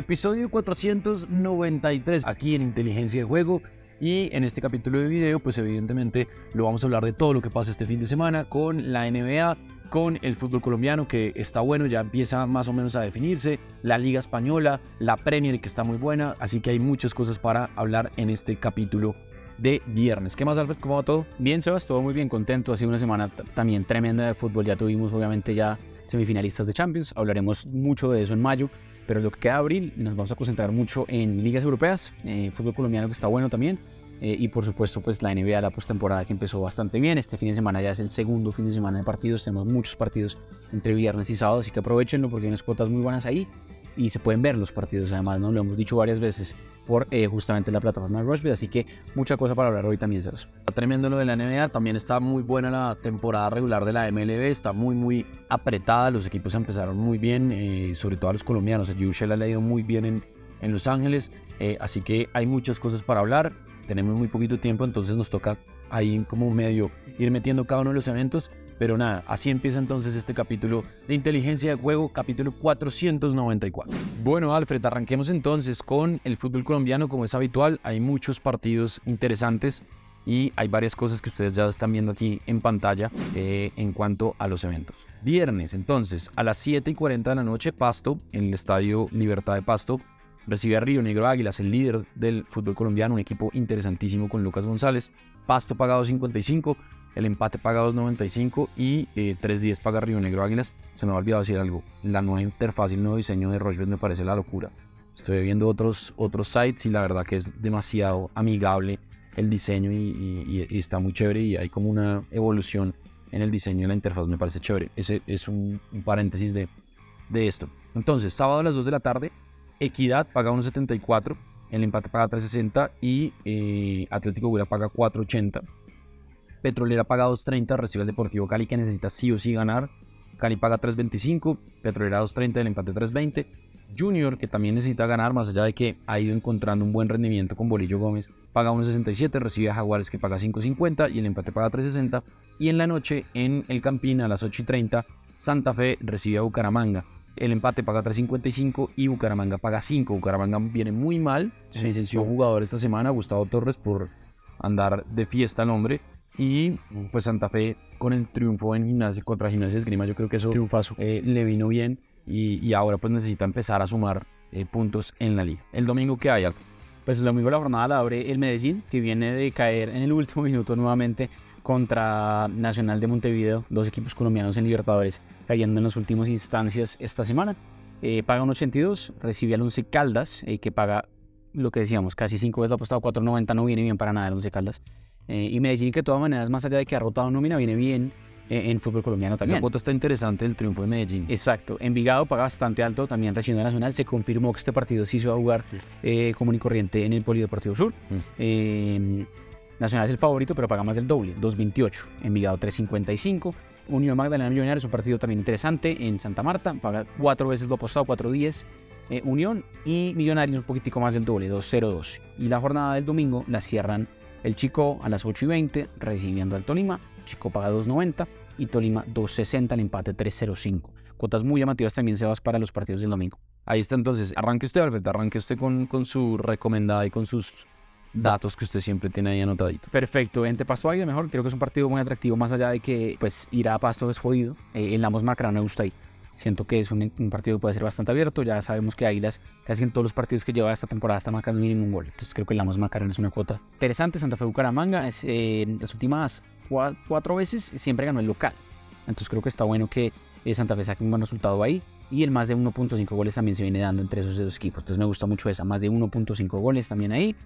Episodio 493 aquí en Inteligencia de Juego. Y en este capítulo de video, pues evidentemente lo vamos a hablar de todo lo que pasa este fin de semana con la NBA, con el fútbol colombiano que está bueno, ya empieza más o menos a definirse, la Liga Española, la Premier que está muy buena, así que hay muchas cosas para hablar en este capítulo de viernes. ¿Qué más, Alfred? ¿Cómo va todo? Bien, Sebas, todo muy bien, contento. Ha sido una semana también tremenda de fútbol. Ya tuvimos, obviamente, ya semifinalistas de Champions. Hablaremos mucho de eso en mayo. Pero lo que queda abril nos vamos a concentrar mucho en ligas europeas, eh, fútbol colombiano que está bueno también. Eh, y por supuesto, pues la NBA, la postemporada que empezó bastante bien. Este fin de semana ya es el segundo fin de semana de partidos. Tenemos muchos partidos entre viernes y sábado, así que aprovechenlo porque hay unas cuotas muy buenas ahí y se pueden ver los partidos. Además, ¿no? lo hemos dicho varias veces por eh, justamente la plataforma Rushbet, así que mucha cosa para hablar hoy también, Sebas. Está tremendo lo de la NBA, también está muy buena la temporada regular de la MLB, está muy, muy apretada, los equipos empezaron muy bien, eh, sobre todo a los colombianos, a Yushel ha ido muy bien en, en Los Ángeles, eh, así que hay muchas cosas para hablar, tenemos muy poquito tiempo, entonces nos toca ahí como medio ir metiendo cada uno de los eventos, pero nada, así empieza entonces este capítulo de inteligencia de juego, capítulo 494. Bueno, Alfred, arranquemos entonces con el fútbol colombiano como es habitual. Hay muchos partidos interesantes y hay varias cosas que ustedes ya están viendo aquí en pantalla eh, en cuanto a los eventos. Viernes, entonces, a las 7 y 40 de la noche, Pasto, en el Estadio Libertad de Pasto, recibe a Río Negro Águilas, el líder del fútbol colombiano, un equipo interesantísimo con Lucas González. Pasto pagado 55, el empate paga 2.95 y eh, 3.10 paga Río Negro Águilas. Se me ha olvidado decir algo. La nueva interfaz y el nuevo diseño de Rochebet me parece la locura. Estoy viendo otros, otros sites y la verdad que es demasiado amigable el diseño y, está muy chévere y hay como una evolución en el diseño de la interfaz. Me parece chévere. Ese es un, paréntesis de, de esto. Entonces, sábado a las 2 de la tarde, Equidad paga 1.74, el empate paga 3.60 y eh, Atlético Huila paga 4.80. Petrolera paga 2.30, recibe el Deportivo Cali que necesita sí o sí ganar. Cali paga 3.25, Petrolera 2.30, el empate 3.20. Junior, que también necesita ganar, más allá de que ha ido encontrando un buen rendimiento con Bolillo Gómez, paga 1.67, recibe a Jaguares que paga 5.50 y el empate paga 3.60. Y en la noche, en el Campín, a las 8.30, Santa Fe recibe a Bucaramanga. El empate paga 3.55 y Bucaramanga paga 5. Bucaramanga viene muy mal. Se licenció jugador esta semana, Gustavo Torres, por andar de fiesta al hombre. Y pues Santa Fe con el triunfo en gimnasia contra Gimnasia Esgrima, yo creo que eso eh, le vino bien y, ahora pues necesita empezar a sumar eh, puntos en la liga. El domingo que hay, Pues el domingo la jornada la abre el Medellín, que viene de caer en el último minuto nuevamente contra Nacional de Montevideo, dos equipos colombianos en Libertadores, cayendo en las últimas instancias esta semana. Eh, paga un 82, recibe al 11 Caldas, que paga lo que decíamos, casi 5 veces apostado 4.90, no viene bien para nada el 11 Caldas. Eh, y Medellín, que de todas maneras, más allá de que ha rotado nómina, viene bien eh, en fútbol colombiano también. Esa foto está interesante el triunfo de Medellín. Exacto. Envigado paga bastante alto, también recibiendo Nacional. Se confirmó que este partido sí se va a jugar eh, común y corriente en el Polideportivo Sur. Mm. Nacional es el favorito, pero paga más del doble, 2.28. Envigado 3.55. Unión Magdalena Millonarios, un partido también interesante en Santa Marta. Paga cuatro veces lo apostado, 4.10. Eh, Unión y Millonarios un poquitico más del doble, 2.02. Y la jornada del domingo la cierran el Chico a las 8 y 20 recibiendo al Tolima. Chico paga 2.90 y Tolima 2.60 el empate 3.05. Cuotas muy llamativas también se vas para los partidos del domingo. Ahí está entonces. Arranque usted, Alfred. Arranque usted con, con su recomendada y con sus datos que usted siempre tiene ahí anotadito. Perfecto, entre Pasto Águila mejor, creo que es un partido muy atractivo, más allá de que pues ir a Pasto es jodido, eh, en la Marcarán me gusta ahí. Siento que es un, partido que puede ser bastante abierto. Ya sabemos que Águilas, casi en todos los partidos que lleva esta temporada, está marcando mínimo un gol. Entonces creo que la más Macarena es una cuota interesante. Santa Fe Bucaramanga, es, eh, las últimas cuatro, veces siempre ganó el local. Entonces creo que está bueno que eh, Santa Fe saque un buen resultado ahí. Y el más de 1.5 goles también se viene dando entre esos dos equipos. Entonces me gusta mucho esa, más de 1.5 goles también ahí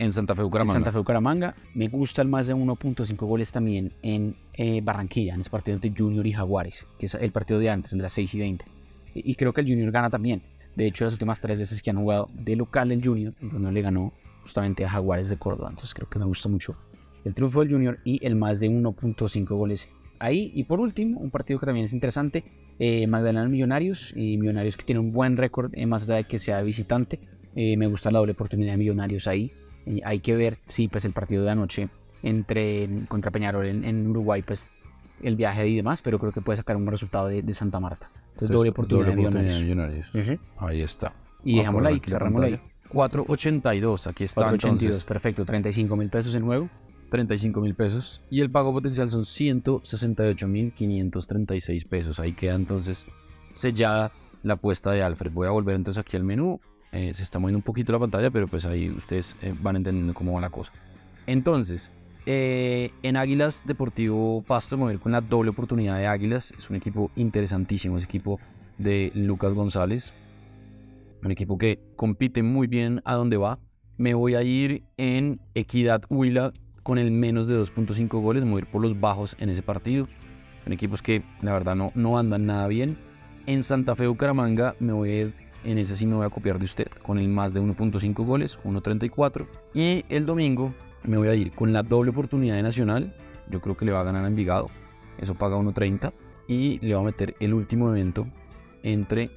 en Santa Fe Bucaramanga. Santa Fe Bucaramanga. Me gusta el más de 1.5 goles también en eh, Barranquilla, en ese partido de Junior y Jaguares, que es el partido de antes, de las 6 y 20. Y, creo que el Junior gana también. De hecho, las últimas tres veces que han jugado de local el Junior, Junior le ganó justamente a Jaguares de Córdoba. Entonces creo que me gusta mucho el triunfo del Junior y el más de 1.5 goles ahí. Y por último, un partido que también es interesante, eh, Magdalena Millonarios, y Millonarios que tiene un buen récord, eh, más de que sea visitante. Eh, me gusta la doble oportunidad de Millonarios ahí. Hay que ver si pues el partido de anoche entre contra Peñarol en, Uruguay, pues el viaje y demás, pero creo que puede sacar un buen resultado de Santa Marta. Entonces, doble oportunidad, de Millonarios. Ahí está. Y dejámosla ahí, cerrámosla ahí. 482, aquí está 482, entonces. perfecto, 35 mil pesos en juego. 35 mil pesos y el pago potencial son 168 mil 536 pesos. Ahí queda entonces sellada la apuesta de Alfred. Voy a volver entonces aquí al menú. Eh, se está moviendo un poquito la pantalla, pero pues ahí ustedes eh, van entendiendo cómo va la cosa. Entonces, eh, en Águilas Deportivo Pasto, mover con la doble oportunidad de Águilas. Es un equipo interesantísimo, es equipo de Lucas González. Un equipo que compite muy bien a donde va. Me voy a ir en Equidad Huila con el menos de 2.5 goles, mover por los bajos en ese partido. Son equipos que la verdad no, no andan nada bien. En Santa Fe Bucaramanga me voy a ir, en ese sí me voy a copiar de usted, con el más de 1.5 goles, 1.34. Y el domingo me voy a ir con la doble oportunidad de Nacional. Yo creo que le va a ganar a Envigado. Eso paga 1.30. Y le va a meter el último evento entre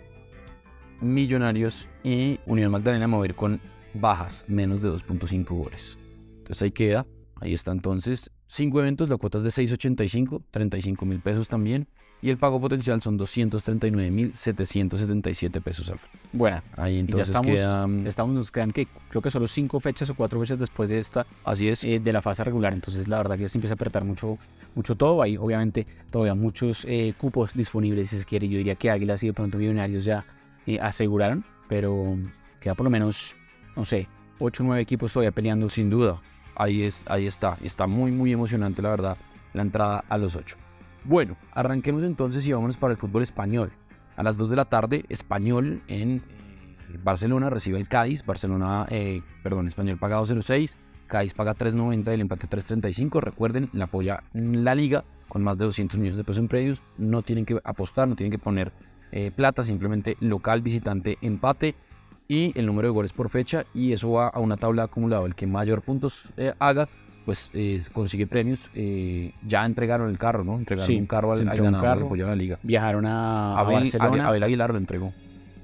Millonarios y Unión Magdalena. Me a ir con bajas, menos de 2.5 goles. Entonces ahí queda. Ahí está entonces. Cinco eventos, la cuota es de 6.85, 35 mil pesos también. Y el pago potencial son 239.777 pesos, Alfred. Bueno, ahí entonces ya estamos, quedan... estamos, nos quedan que creo que solo cinco fechas o cuatro fechas después de esta, así es, eh, de la fase regular. Entonces la verdad que ya se empieza a apretar mucho, mucho todo. Hay obviamente todavía muchos eh, cupos disponibles si se quiere. Yo diría que Águilas y de pronto Millonarios ya eh, aseguraron, pero queda por lo menos, no sé, 8 o 9 equipos todavía peleando. Sin duda, ahí, es, ahí está. Está muy, muy emocionante la verdad la entrada a los 8. Bueno, arranquemos entonces y vámonos para el fútbol español. A las 2 de la tarde, Español en eh, Barcelona recibe el Cádiz. Barcelona, eh, perdón, Español paga 2.06. Cádiz paga 3.90 y el empate 3.35. Recuerden, la apoya la liga con más de 200 millones de pesos en predios. No tienen que apostar, no tienen que poner eh, plata, simplemente local, visitante, empate y el número de goles por fecha. Y eso va a una tabla acumulada. El que mayor puntos haga pues eh, consigue premios. Eh, ya entregaron el carro, ¿no? Entregaron un carro al, al ganador la liga. Viajaron a, a, Barcelona. Abel Aguilar lo entregó.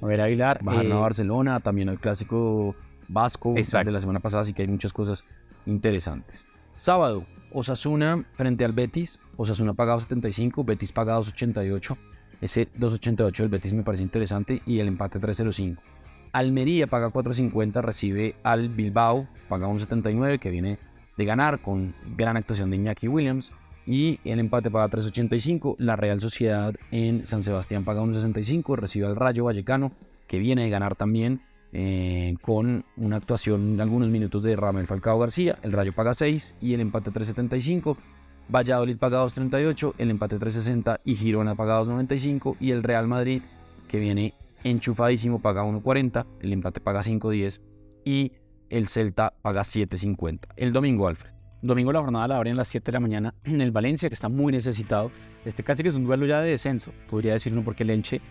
Abel Aguilar. Bajaron a eh, Barcelona, también al clásico vasco de la semana pasada, así que hay muchas cosas interesantes. Sábado, Osasuna frente al Betis. Osasuna pagado 75, Betis pagado 288. Ese 288 del Betis me parece interesante y el empate 305. Almería paga 4.50, recibe al Bilbao, paga 1.79, que viene de ganar con gran actuación de Iñaki Williams. Y el empate paga 3.85. La Real Sociedad en San Sebastián paga 1.65. Recibe al Rayo Vallecano, que viene de ganar también eh, con una actuación de algunos minutos de Ramel Falcao García. El Rayo paga 6 y el empate 3.75. Valladolid paga 2.38, el empate 3.60 y Girona paga 2.95 y el Real Madrid que viene enchufadísimo paga 1.40, el empate paga 5.10 y el Celta paga 7.50. El domingo, Alfred. Domingo la jornada la abren a las 7 de la mañana en el Valencia, que está muy necesitado. Este casi que es un duelo ya de descenso, podría decirlo, porque el Elche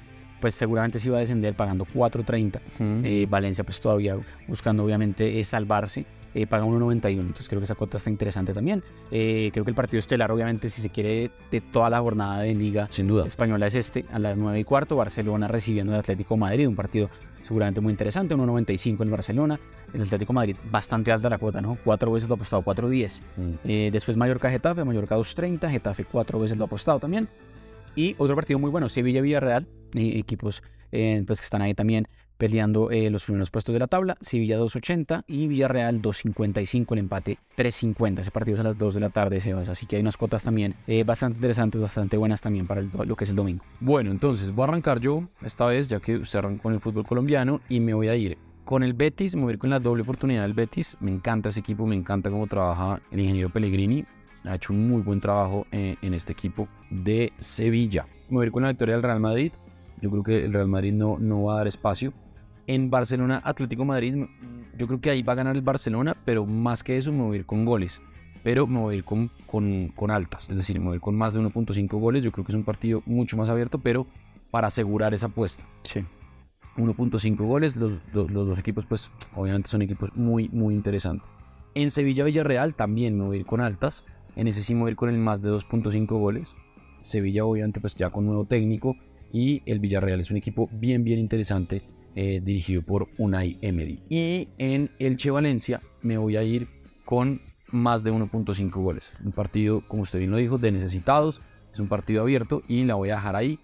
pues seguramente se iba a descender pagando 4.30. Eh, Valencia pues todavía buscando obviamente salvarse eh, paga 1.91. Entonces creo que esa cuota está interesante también. Eh, creo que el partido estelar, obviamente, si se quiere de toda la jornada de Liga Sin duda. Española es este, a las 9 y cuarto. Barcelona recibiendo el Atlético Madrid, un partido seguramente muy interesante. 1.95 en Barcelona. El Atlético Madrid, bastante alta la cuota, ¿no? Cuatro veces lo ha apostado, 4.10. Mm. Eh, después Mallorca Getafe, Mallorca 2.30. Getafe cuatro veces lo ha apostado también. Y otro partido muy bueno, Sevilla-Villarreal, equipos pues que están ahí también peleando eh, los primeros puestos de la tabla. Sevilla 2.80 y Villarreal 2.55, el empate 3.50. Ese partido es a las 2 de la tarde, Sebas. Así que hay unas cuotas también eh, bastante interesantes, bastante buenas también para lo que es el domingo. Bueno, entonces voy a arrancar yo esta vez, ya que usted arrancó con el fútbol colombiano, y me voy a ir con el Betis, me voy a ir con la doble oportunidad del Betis. Me encanta ese equipo, me encanta cómo trabaja el ingeniero Pellegrini. Ha hecho un muy buen trabajo eh, en este equipo de Sevilla. Me voy a ir con la victoria del Real Madrid. Yo creo que el Real Madrid no, no va a dar espacio en Barcelona, Atlético Madrid, yo creo que ahí va a ganar el Barcelona, pero más que eso me voy a ir con goles. Pero me voy a ir con, con, altas, es decir, me voy a ir con más de 1.5 goles. Yo creo que es un partido mucho más abierto, pero para asegurar esa apuesta. Sí. 1.5 goles, los, los, dos equipos, pues obviamente son equipos muy, muy interesantes. En Sevilla-Villarreal también me voy a ir con altas. En ese sí me voy a ir con el más de 2.5 goles. Sevilla, obviamente, pues ya con nuevo técnico. Y el Villarreal es un equipo bien, bien interesante eh, dirigido por Unai Emery. Y en Elche Valencia me voy a ir con más de 1.5 goles. Un partido, como usted bien lo dijo, de necesitados. Es un partido abierto y la voy a dejar ahí.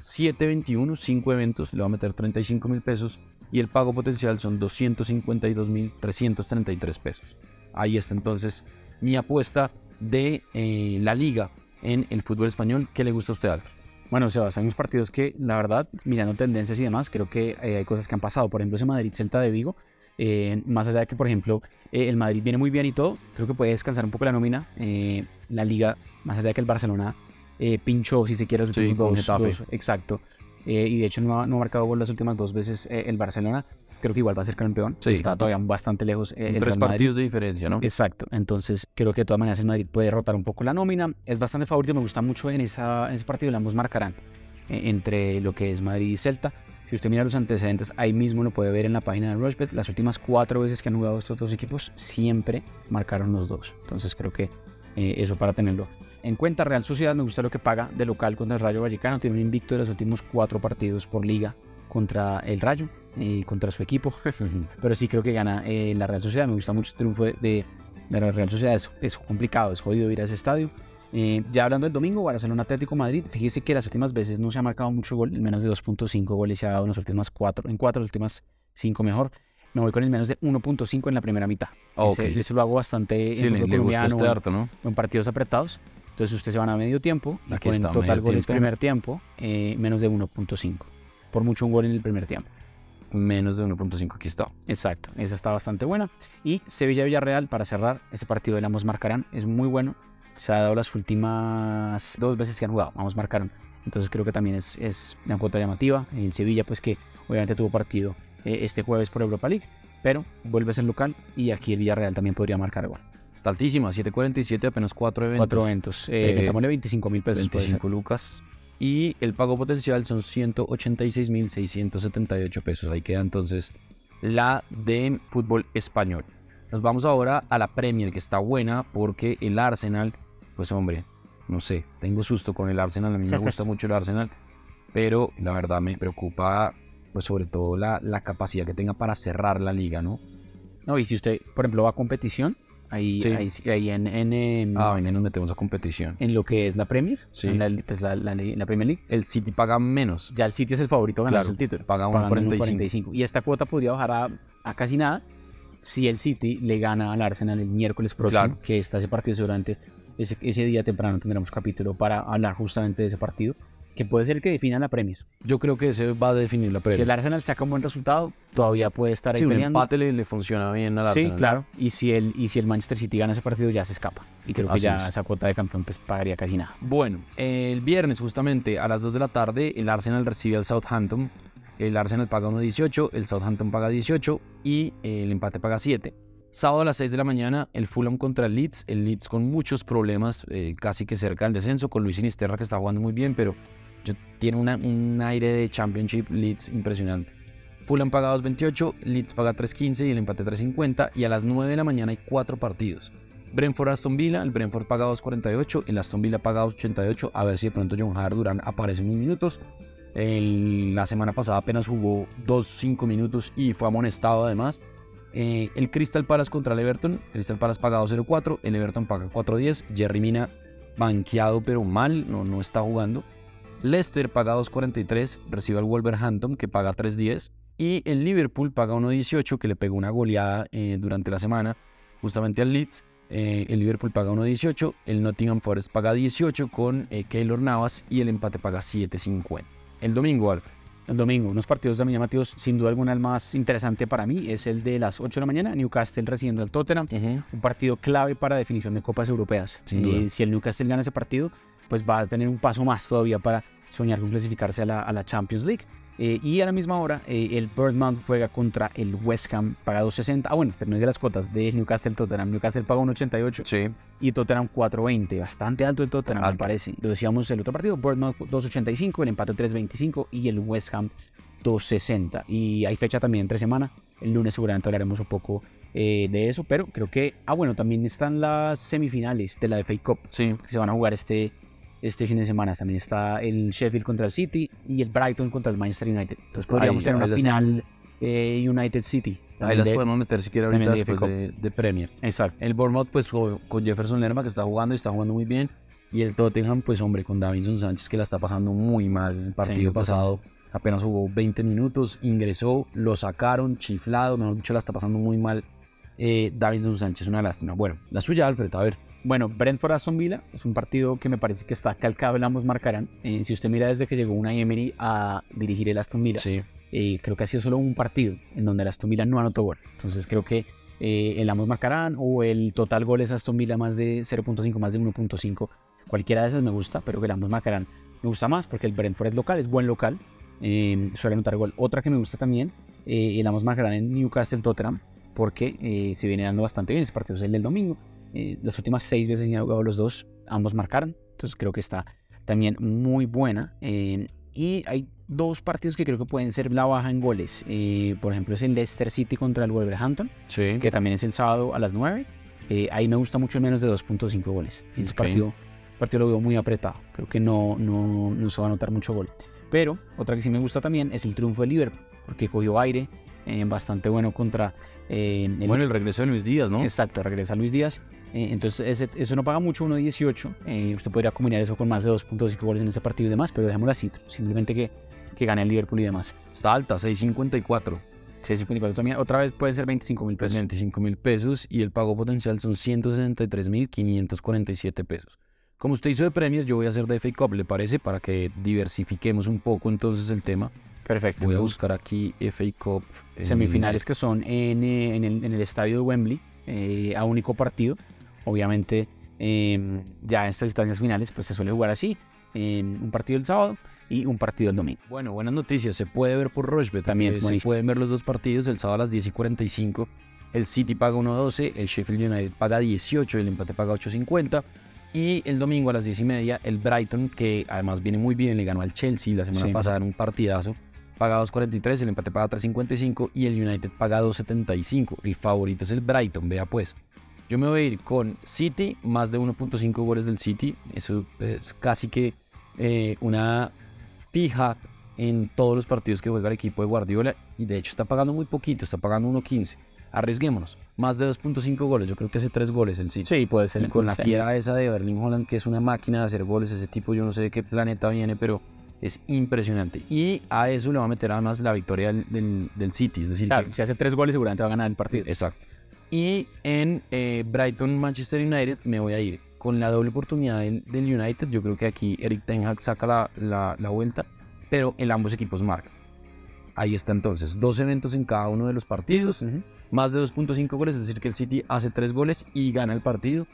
7.21, 5 eventos, le voy a meter 35 mil pesos y el pago potencial son 252.333 pesos. Ahí está entonces mi apuesta de eh, la liga en el fútbol español. ¿Qué le gusta a usted, Alfred? Bueno, se basan en unos partidos que, la verdad, mirando tendencias y demás, creo que eh, hay cosas que han pasado. Por ejemplo, ese Madrid-Celta de Vigo, eh, más allá de que, por ejemplo, el Madrid viene muy bien y todo, creo que puede descansar un poco la nómina. la liga, más allá de que el Barcelona pinchó, si se quiere, los últimos dos, exacto. y de hecho no ha, no ha marcado gol las últimas dos veces el Barcelona creo que igual va a ser campeón. Está todavía bastante lejos. Eh, tres partidos de diferencia, ¿no? Exacto. Entonces, creo que de todas maneras el Madrid puede derrotar un poco la nómina. Es bastante favorito. Me gusta mucho en, esa, en ese partido. Ambos marcarán eh, entre lo que es Madrid y Celta. Si usted mira los antecedentes, ahí mismo lo puede ver en la página de Rushbet. Las últimas cuatro veces que han jugado estos dos equipos, siempre marcaron los dos. Entonces, creo que eh, eso para tenerlo en cuenta. Real Sociedad me gusta lo que paga de local contra el Rayo Vallecano. Tiene un invicto de los últimos cuatro partidos por liga contra el Rayo y contra su equipo. Pero sí creo que gana eh, la Real Sociedad. Me gusta mucho el triunfo de, la Real Sociedad. Es, complicado, es jodido ir a ese estadio. Eh, ya hablando del domingo, Barcelona Atlético Madrid. Fíjese que las últimas veces no se ha marcado mucho gol. En menos de 2.5 goles se ha dado en las últimas 4. En 4 las últimas 5 mejor. Me voy con el menos de 1.5 en la primera mitad. Okay. Ese, lo hago bastante sí, en le, colombiano, este harto, ¿no? en partidos apretados. Entonces usted se van a medio tiempo y Aquí con total goles primer tiempo, eh, menos de 1.5. Por mucho un gol en el primer tiempo menos de 1.5 aquí está. Exacto, esa está bastante buena. Y Sevilla-Villarreal, para cerrar, ese partido de ambos marcarán, es muy bueno. Se ha dado las últimas dos veces que han jugado, ambos marcaron. Entonces creo que también es, es una cuota llamativa. El Sevilla, pues que obviamente tuvo partido eh, este jueves por Europa League, pero vuelve a ser local y aquí el Villarreal también podría marcar igual. Está altísima, 7.47, apenas 4 eventos. 4 eventos. Eh, eh, 25 mil pesos. 25 lucas y el pago potencial son 186.678 pesos. Ahí queda entonces la de fútbol español. Nos vamos ahora a la Premier, que está buena porque el Arsenal, pues hombre, no sé, tengo susto con el Arsenal, a mí me gusta mucho el Arsenal, pero la verdad me preocupa, pues sobre todo la, la capacidad que tenga para cerrar la liga, ¿no? No, y si usted, por ejemplo, va a competición, Ahí, ahí, ahí en, en, ah, en donde tenemos a competición. En lo que es la Premier, sí. la, pues la, la, Premier League. El City paga menos. Ya el City es el favorito a ganar el título. Paga 1.45. Y esta cuota podría bajar a, a, casi nada si el City le gana al Arsenal el miércoles próximo, que está ese partido seguramente. Ese, ese día temprano tendremos capítulo para hablar justamente de ese partido que puede ser que defina la Premier. Yo creo que ese va a definir la Premier. Si el Arsenal saca un buen resultado, todavía puede estar ahí sí, peleando. un empate le, funciona bien al Arsenal. Sí, claro. Y si, el, y si el Manchester City gana ese partido, ya se escapa. Y creo que ya esa cuota de campeón pues, pagaría casi nada. Bueno, el viernes justamente a las 2 de la tarde, el Arsenal recibe al Southampton. El Arsenal paga 1.18, el Southampton paga 18 y el empate paga 7. Sábado a las 6 de la mañana, el Fulham contra el Leeds. El Leeds con muchos problemas, eh, casi que cerca del descenso, con Luis Sinisterra que está jugando muy bien, pero tiene un aire de Championship Leeds impresionante. Fulham paga 2.28, Leeds paga 3.15 y el empate 3.50. Y a las 9 de la mañana hay cuatro partidos. Brentford Aston Villa, el Brentford paga 2.48, el Aston Villa paga 2.88. A ver si de pronto John Harduran aparece en unos minutos. la semana pasada apenas jugó 2-5 minutos y fue amonestado además. Eh, el Crystal Palace contra el Everton. Crystal Palace paga 2.04, el Everton paga 4.10. Jerry Mina banqueado pero mal, no, no está jugando. Leicester paga 2.43, recibe al Wolverhampton que paga 3.10 y el Liverpool paga 1.18 que le pegó una goleada eh, durante la semana justamente al Leeds. Eh, el Liverpool paga 1.18, el Nottingham Forest paga 18 con eh, Keylor Navas y el empate paga 7.50. El domingo, Alfred. El domingo, unos partidos de llamativos, sin duda alguna el más interesante para mí es el de las 8 de la mañana, Newcastle recibiendo al Tottenham, un partido clave para definición de copas europeas. si el Newcastle gana ese partido, pues va a tener un paso más todavía para soñar con clasificarse a la, Champions League. Eh, y a la misma hora, eh, el Birdman juega contra el West Ham, paga 2.60. Ah, bueno, pero no es de las cuotas de Newcastle Tottenham. Newcastle paga 1.88 sí. y Tottenham 4.20. Bastante alto el Tottenham, me parece. Lo decíamos el otro partido, Birdman 2.85, el empate 3.25 y el West Ham 2.60. Y hay fecha también entre semana. El lunes seguramente hablaremos un poco eh, de eso, pero creo que, ah, bueno, también están las semifinales de la FA Cup sí. que se van a jugar este este fin de semana. También está el Sheffield contra el City y el Brighton contra el Manchester United. Entonces podríamos tener una final eh, United City. Ahí las podemos meter si quiere ahorita después de, Premier. Exacto. El Bournemouth pues con Jefferson Lerma que está jugando y está jugando muy bien. Y el Tottenham pues hombre con Davinson Sánchez que la está pasando muy mal el partido pasado. apenas jugó 20 minutos, ingresó, lo sacaron, chiflado, mejor dicho, la está pasando muy mal. Eh, Davinson Sánchez, una lástima. Bueno, la suya, Alfred, a ver. Bueno, Brentford Aston Villa es un partido que me parece que está calcado, el ambos marcarán. Eh, si usted mira desde que llegó una Emery a dirigir el Aston Villa, Sí. eh, creo que ha sido solo un partido en donde el Aston Villa no anotó gol. Entonces creo que eh, el ambos marcarán o el total goles Aston Villa más de 0.5, más de 1.5. Cualquiera de esas me gusta, pero que el ambos marcarán me gusta más porque el Brentford es local, es buen local, eh, suele anotar gol. Otra que me gusta también, eh, el ambos marcarán en Newcastle Tottenham porque eh, se viene dando bastante bien. Ese partido es el del domingo. Eh, las últimas seis veces que han jugado los dos, ambos marcaron. Entonces creo que está también muy buena. Eh, y hay dos partidos que creo que pueden ser la baja en goles. Eh, por ejemplo, es el Leicester City contra el Wolverhampton, Sí. que también es el sábado a las 9. Eh, ahí me gusta mucho el menos de 2.5 goles. Y ese partido, partido lo veo muy apretado. Creo que no, no, no se va a anotar mucho gol. Pero otra que sí me gusta también es el triunfo de Liverpool, porque cogió aire eh, bastante bueno contra eh, el Bueno, el regreso de Luis Díaz, ¿no? Exacto, regresa Luis Díaz. Eh, entonces, ese- eso no paga mucho, 1.18. Eh, usted podría combinar eso con más de 2.5 goles en ese partido y demás, pero dejémoslo así. Simplemente que, que gane el Liverpool y demás. Está alta, 6.54. 6.54 también. Otra vez puede ser 25 mil pesos. 25 mil pesos y el pago potencial son 163 mil 547 pesos. Como usted hizo de Premier, yo voy a hacer de FA Cup, ¿le parece? Para que diversifiquemos un poco entonces el tema. Perfecto. Voy a buscar aquí FA Cup. Semifinales que son en, eh, en el, en el estadio de Wembley, eh, a único partido. Obviamente, eh, ya en estas instancias finales, pues se suele jugar así. en un partido el sábado y un partido el domingo. Bueno, buenas noticias. Se puede ver por Rochebet. También, Eh, se pueden ver los dos partidos. El sábado a las 10 y 45. El City paga 1.12. El Sheffield United paga 18. El empate paga 8.50. Y el domingo a las 10 y media, el Brighton, que además viene muy bien, le ganó al Chelsea la semana Sí. pasada en un partidazo, paga 2.43. El empate paga 3.55. Y el United paga 2.75. El favorito es el Brighton, vea pues. Yo me voy a ir con City, más de 1.5 goles del City. Eso es casi que eh, una fija en todos los partidos que juega el equipo de Guardiola. Y de hecho está pagando muy poquito, está pagando 1.15. Arriesguémonos, más de 2.5 goles. Yo creo que hace 3 goles el City. Sí, puede ser. Y con la fiera esa de Berlín Holland, que es una máquina de hacer goles, ese tipo, yo no sé de qué planeta viene, pero es impresionante. Y a eso le va a meter además la victoria del, del- del City. Es decir, Claro, que- si hace tres goles seguramente va a ganar el partido. Exacto. Y en eh, Brighton, Manchester United, me voy a ir con la doble oportunidad del, del United. Yo creo que aquí Eric Ten Hag saca la, la- la vuelta, pero en ambos equipos marcan. Ahí está entonces, dos eventos en cada uno de los partidos, Ujú. más de 2.5 goles, es decir, que el City hace tres goles y gana el partido.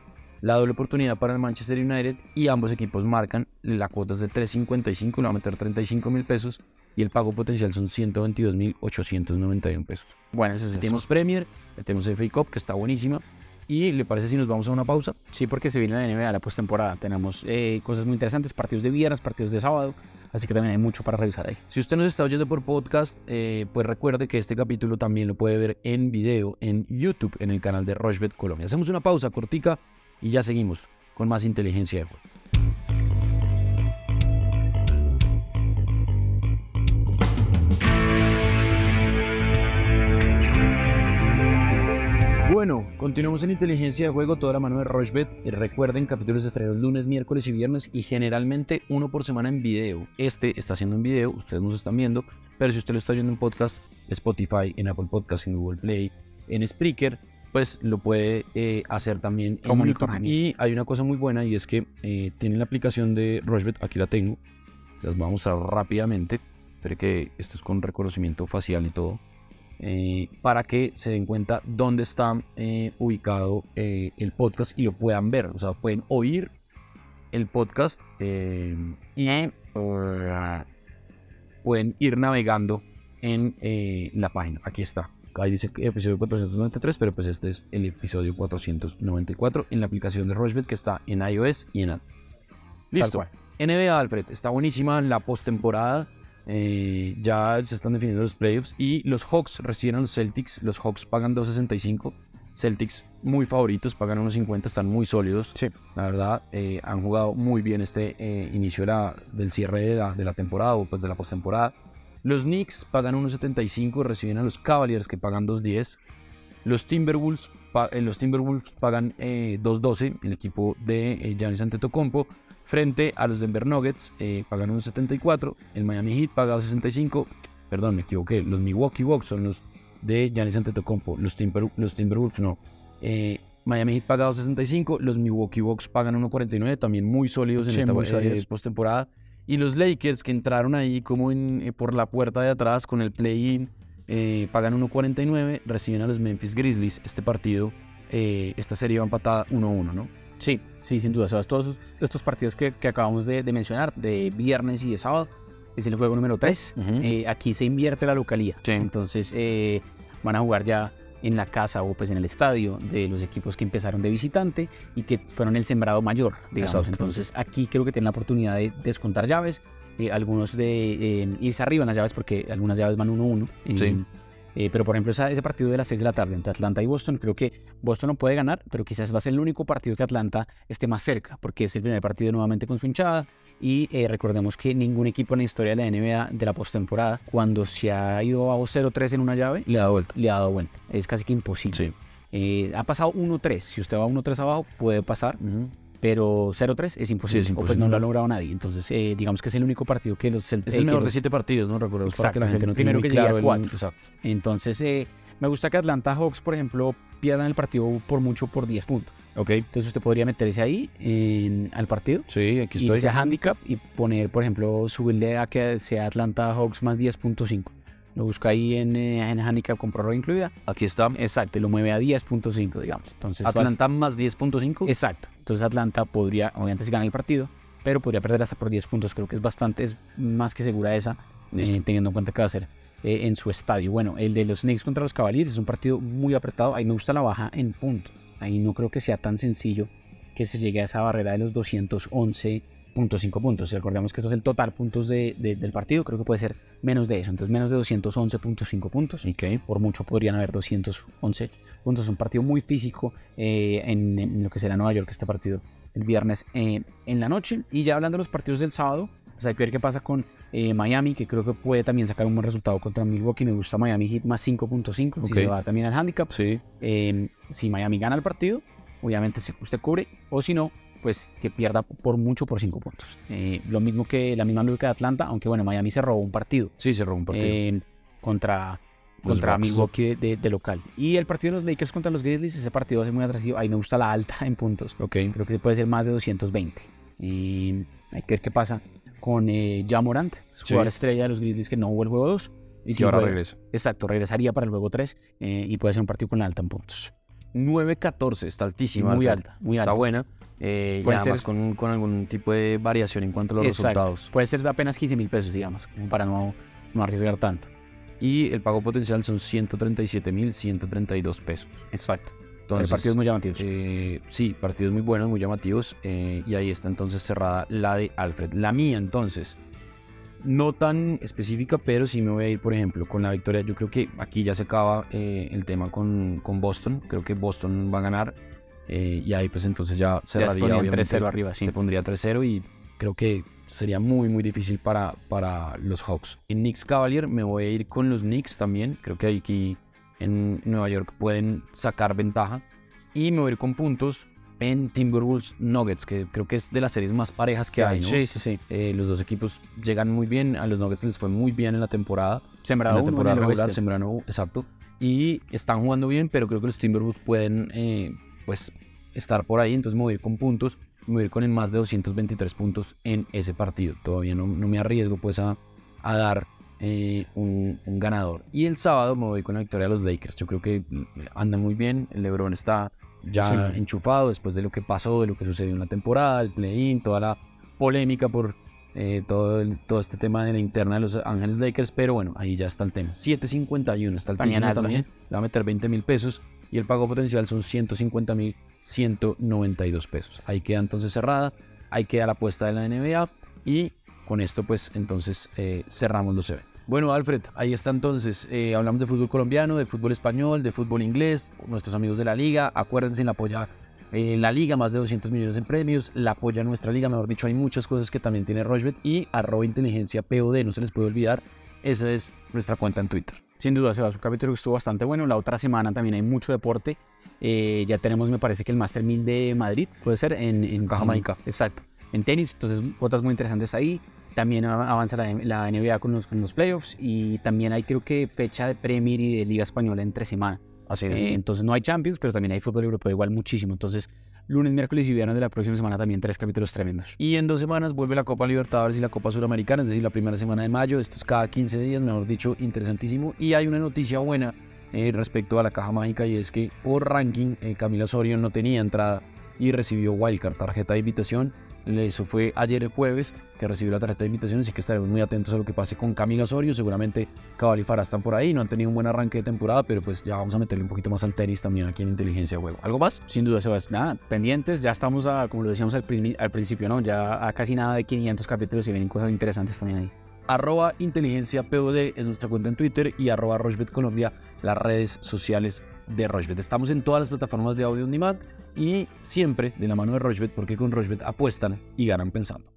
La doble oportunidad para el Manchester United y ambos equipos marcan. La cuota es de 3.55, le va a meter 35 mil pesos y el pago potencial son 122.891 pesos. Bueno, eso es eso. Metemos Premier, metemos FA Cup, que está buenísima. ¿Y le parece si nos vamos a una pausa? Sí, porque se viene la NBA, la postemporada. Tenemos eh, cosas muy interesantes, partidos de viernes, partidos de sábado. Así que también hay mucho para revisar ahí. Si usted nos está oyendo por podcast, eh, pues recuerde que este capítulo también lo puede ver en video en YouTube, en el canal de Rochebet Colombia. Hacemos una pausa cortica y ya seguimos con más inteligencia de juego. Bueno, continuamos en inteligencia de juego, toda la mano de Rochebet. Y Recuerden, capítulos de estreno lunes, miércoles y viernes y generalmente uno por semana en video. Este está haciendo en video, ustedes nos están viendo, pero si usted lo está oyendo en podcast, Spotify, en Apple Podcast, en Google Play, en Spreaker, pues lo puede eh, hacer también en Como YouTube. Nico Y hay una cosa muy buena y es que eh, tienen la aplicación de Rochebet, aquí la tengo, las voy a mostrar rápidamente, pero que esto es con reconocimiento facial y todo eh, para que se den cuenta dónde está eh, ubicado eh, el podcast y lo puedan ver. O sea, pueden oír el podcast y pueden ir navegando en la página. Aquí está. Ahí dice episodio 493, pero pues este es el episodio 494 en la aplicación de Rochebet que está en iOS y en Android. Listo. NBA Alfred, está buenísima la postemporada. Eh, ya se están definiendo los playoffs y los Hawks reciben a los Celtics. Los Hawks pagan 2.65. Celtics muy favoritos, pagan unos 50, están muy sólidos. Sí. La verdad, eh, han jugado muy bien este eh, inicio de la- del cierre de la, de la temporada o pues de la postemporada. Los Knicks pagan 1.75, reciben a los Cavaliers que pagan 2.10. Los Timberwolves, pa- los Timberwolves pagan eh, 2.12, el equipo de Giannis Antetokounmpo. Frente a los Denver Nuggets, eh, pagan 1.74, el Miami Heat paga 2.65, perdón, me equivoqué, los Milwaukee Bucks son los de Giannis Antetokounmpo, los, Timber, los Timberwolves no. Eh, Miami Heat paga 2.65, los Milwaukee Bucks pagan 1.49, también muy sólidos en Sí, esta eh, postemporada. Y los Lakers que entraron ahí como en, eh, por la puerta de atrás con el play-in, eh, pagan 1.49, reciben a los Memphis Grizzlies. Este partido, esta serie va empatada 1-1, ¿no? Sí, sí, sin duda. Todos estos partidos que, que acabamos de, de mencionar, de viernes y de sábado, es el juego número 3. Ujú. aquí se invierte la localía. Sí. Entonces eh, van a jugar ya en la casa o pues en el estadio de los equipos que empezaron de visitante y que fueron el sembrado mayor, digamos. Entonces aquí creo que tienen la oportunidad de descontar llaves, eh, algunos de eh, irse arriba en las llaves porque algunas llaves van 1-1. eh, Sí. Eh, pero por ejemplo esa- ese partido de las 6 de la tarde entre Atlanta y Boston, creo que Boston no puede ganar, pero quizás va a ser el único partido que Atlanta esté más cerca, porque es el primer partido nuevamente con su hinchada. Y eh, recordemos que ningún equipo en la historia de la NBA de la postemporada, cuando se ha ido a 0-3 en una llave, Le da vuelta. le ha dado vuelta. Es casi que imposible. Sí. Eh, ha pasado 1-3. Si usted va 1-3 abajo, puede pasar, Ujú. Pero 0-3 es imposible. Sí, es O pues imposible. no lo ha logrado nadie. Entonces, eh, digamos que es el único partido que los Celt- Es eh, el mejor de siete partidos, ¿no? Para que la Exacto, es gente el no tenga primero muy que llega a claro el- cuatro. Exacto. Entonces, eh, me gusta que Atlanta Hawks, por ejemplo, pierdan el partido por mucho por 10 puntos. Ok. Entonces, usted podría meterse ahí en- al partido. Sí, aquí estoy. irse a handicap y poner, por ejemplo, subirle a que sea Atlanta Hawks más 10.5. Lo busca ahí en, eh, en handicap con prórroga incluida. Aquí está. Exacto, y lo mueve a 10.5, digamos. Entonces, vas- Atlanta más 10.5. Exacto. Entonces Atlanta podría, obviamente, si gana el partido, pero podría perder hasta por 10 puntos. Creo que es bastante, es más que segura esa, eh, teniendo en cuenta que va a ser eh, en su estadio. Bueno, el de los Knicks contra los Cavaliers es un partido muy apretado. Ahí me gusta la baja en puntos. Ahí no creo que sea tan sencillo que se llegue a esa barrera de los 211.5 puntos. Si recordemos que esto es el total puntos de- de- del partido, creo que puede ser menos de eso. Entonces, menos de 211.5 puntos Ok. por mucho podrían haber 211 puntos. Un partido muy físico eh, en, en lo que será Nueva York este partido el viernes eh, en la noche. Y ya hablando de los partidos del sábado, pues hay que ver qué pasa con eh, Miami, que creo que puede también sacar un buen resultado contra Milwaukee. Me gusta Miami Heat más 5.5, Ok. si se va también al handicap. Sí. Si Miami gana el partido, obviamente usted cubre, o si no, pues que pierda por mucho por 5 puntos. Eh, lo mismo que la misma lógica de Atlanta, aunque bueno, Miami se robó un partido Sí, se robó un partido. eh, contra, Los contra. Milwaukee de, de- de local. Y el partido de los Lakers contra los Grizzlies, ese partido va a ser muy atractivo. Ahí me gusta la alta en puntos. ok. Creo que se puede ser más de 220. Y hay que ver qué pasa con eh, Ja Morant, Sí. jugador estrella de los Grizzlies que no jugó el juego 2. Y Sí, que ahora regresa. Exacto, regresaría para el juego 3 eh, y puede ser un partido con la alta en puntos. 9.14, está altísima. Muy alta, muy Está alta. buena. Eh, Puede ser- con, con algún tipo de variación en cuanto a los Exacto. resultados. Puede ser de apenas 15 mil pesos, digamos, para no, no arriesgar tanto. Y el pago potencial son 137.132 pesos. Exacto. Entonces, el partido es muy llamativo. eh, sí, partidos muy buenos, muy llamativos. eh, y ahí está entonces cerrada la de Alfred. La mía, entonces, no tan específica, pero sí me voy a ir, por ejemplo, con la victoria. Yo creo que aquí ya se acaba eh, el tema con, con Boston. Creo que Boston va a ganar. Eh, y ahí, pues entonces ya Ya se cerraría. obviamente, 3-0 arriba, sí. Se pondría 3-0 y creo que sería muy, muy difícil para, para los Hawks. En Knicks Cavalier me voy a ir con los Knicks también. Creo que aquí en Nueva York pueden sacar ventaja. Y me voy a ir con puntos en Timberwolves Nuggets, que creo que es de las series más parejas que hay, ¿no? Sí, sí, sí. Eh, los dos equipos llegan muy bien. A los Nuggets les fue muy bien en la temporada. Sembrado en la uno temporada el regular, sembrano, exacto. Y están jugando bien, pero creo que los Timberwolves pueden, eh, pues, estar por ahí. Entonces me voy a ir con puntos. Me voy a ir con el más de 223 puntos en ese partido. Todavía no, no me arriesgo, pues, a, a dar eh, un, un ganador. Y el sábado me voy con la victoria de los Lakers. Yo creo que mm, anda muy bien. El LeBron está ya Sí. enchufado después de lo que pasó, de lo que sucedió en la temporada, el play-in, toda la polémica por eh, todo, el- todo este tema de la interna de los Ángeles Lakers, pero bueno, ahí ya está el tema. 7.51 está el También alto, también, le va a meter 20 mil pesos y el pago potencial son 150 mil 192 pesos. Ahí queda entonces cerrada, ahí queda la apuesta de la NBA y con esto pues entonces eh, cerramos los eventos. Bueno, Alfred, ahí está entonces. eh, hablamos de fútbol colombiano, de fútbol español, de fútbol inglés, nuestros amigos de la liga. Acuérdense, la apoya eh, la liga, más de 200 millones en premios. La apoya nuestra liga, mejor dicho, hay muchas cosas que también tiene Rochbet y arroba inteligencia POD, no se les puede olvidar. Esa es nuestra cuenta en Twitter. Sin duda, Sebas, un capítulo que estuvo bastante bueno. La otra semana también hay mucho deporte. Eh, ya tenemos, me parece que el Master 1000 de Madrid, puede ser, en, en Jamaica. Exacto. en tenis, entonces cuotas muy interesantes ahí. También avanza la, la NBA con los, con los playoffs y también hay creo que fecha de Premier y de Liga Española entre semana. Así es. Eh, entonces no hay Champions, pero también hay fútbol europeo igual muchísimo. Entonces lunes, miércoles y viernes de la próxima semana también tres capítulos tremendos. Y en dos semanas vuelve la Copa Libertadores y la Copa Suramericana, es decir, la primera semana de mayo. Esto es cada 15 días, mejor dicho, interesantísimo. Y hay una noticia buena eh, respecto a la caja mágica y es que por ranking eh, Camila Osorio no tenía entrada y recibió Wildcard, tarjeta de invitación eso fue ayer el jueves que recibió la tarjeta de invitación, así que estaremos muy atentos a lo que pase con Camilo Osorio. Seguramente Cabal y Farah están por ahí, no han tenido un buen arranque de temporada, pero pues ya vamos a meterle un poquito más al tenis también aquí en Inteligencia Juego. ¿Algo más? Sin duda, Sebas. Nada, pendientes, ya estamos, a, como lo decíamos al, al principio, ¿no? Ya a casi nada de 500 capítulos y vienen cosas interesantes también ahí arroba inteligencia POD es nuestra cuenta en Twitter y arroba Rochbet Colombia, las redes sociales de Rochbet. Estamos en todas las plataformas de audio on demand y siempre de la mano de Rochbet porque con Rochbet apuestan y ganan pensando.